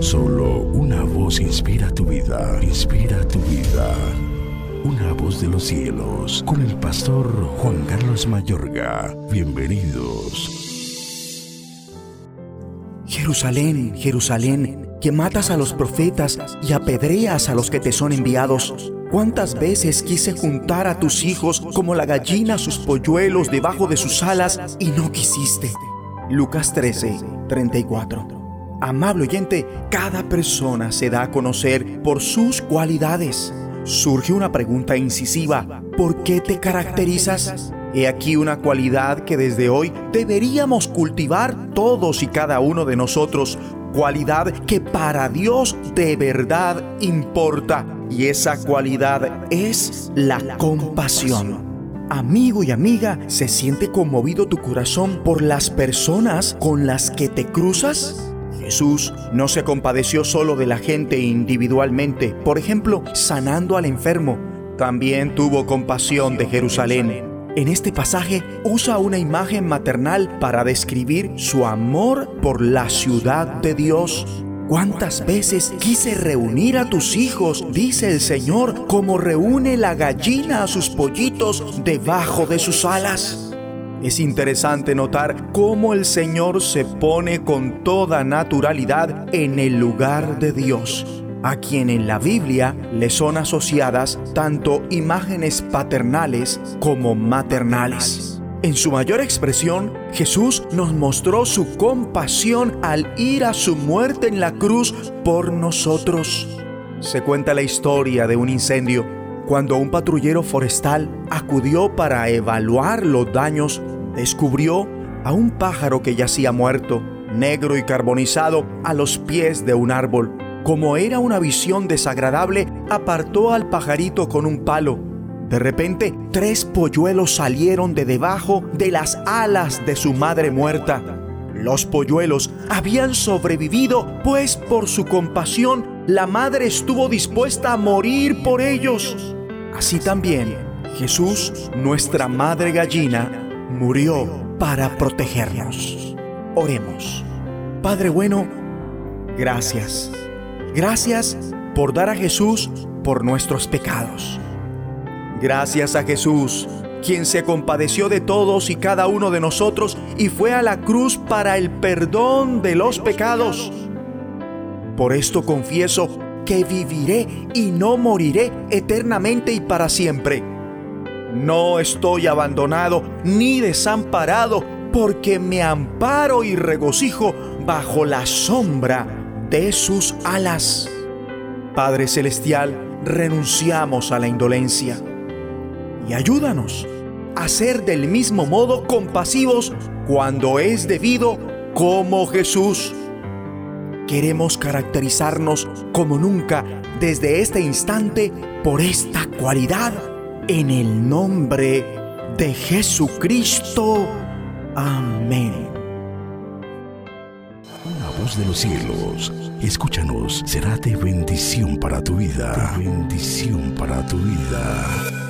Solo una voz inspira tu vida, inspira tu vida. Una voz de los cielos, con el pastor Juan Carlos Mayorga. Bienvenidos. Jerusalén, Jerusalén, que matas a los profetas y apedreas a los que te son enviados. ¿Cuántas veces quise juntar a tus hijos como la gallina sus polluelos debajo de sus alas y no quisiste? Lucas 13, 34. Amable oyente, cada persona se da a conocer por sus cualidades. Surge una pregunta incisiva, ¿por qué te caracterizas? He aquí una cualidad que desde hoy deberíamos cultivar todos y cada uno de nosotros, cualidad que para Dios de verdad importa. Y esa cualidad es la compasión. Amigo y amiga, ¿se siente conmovido tu corazón por las personas con las que te cruzas? Jesús no se compadeció solo de la gente individualmente, por ejemplo, sanando al enfermo, también tuvo compasión de Jerusalén. En este pasaje usa una imagen maternal para describir su amor por la ciudad de Dios. ¿Cuántas veces quise reunir a tus hijos, dice el Señor, como reúne la gallina a sus pollitos debajo de sus alas? Es interesante notar cómo el Señor se pone con toda naturalidad en el lugar de Dios, a quien en la Biblia le son asociadas tanto imágenes paternales como maternales. En su mayor expresión, Jesús nos mostró su compasión al ir a su muerte en la cruz por nosotros. Se cuenta la historia de un incendio cuando un patrullero forestal acudió para evaluar los daños, descubrió a un pájaro que yacía muerto, negro y carbonizado, a los pies de un árbol. Como era una visión desagradable, apartó al pajarito con un palo. De repente, tres polluelos salieron de debajo de las alas de su madre muerta. Los polluelos habían sobrevivido, pues por su compasión la madre estuvo dispuesta a morir por ellos. Así también, Jesús, nuestra madre gallina, murió para protegernos. Oremos. Padre bueno, gracias. Gracias por dar a Jesús por nuestros pecados. Gracias a Jesús, quien se compadeció de todos y cada uno de nosotros y fue a la cruz para el perdón de los pecados. Por esto confieso que viviré y no moriré eternamente y para siempre. No estoy abandonado ni desamparado, porque me amparo y regocijo bajo la sombra de sus alas. Padre Celestial, renunciamos a la indolencia y ayúdanos a ser del mismo modo compasivos cuando es debido como Jesús. Queremos caracterizarnos como nunca desde este instante por esta cualidad en el nombre de Jesucristo. Amén. Una voz de los cielos, escúchanos, será de bendición para tu vida. bendición para tu vida.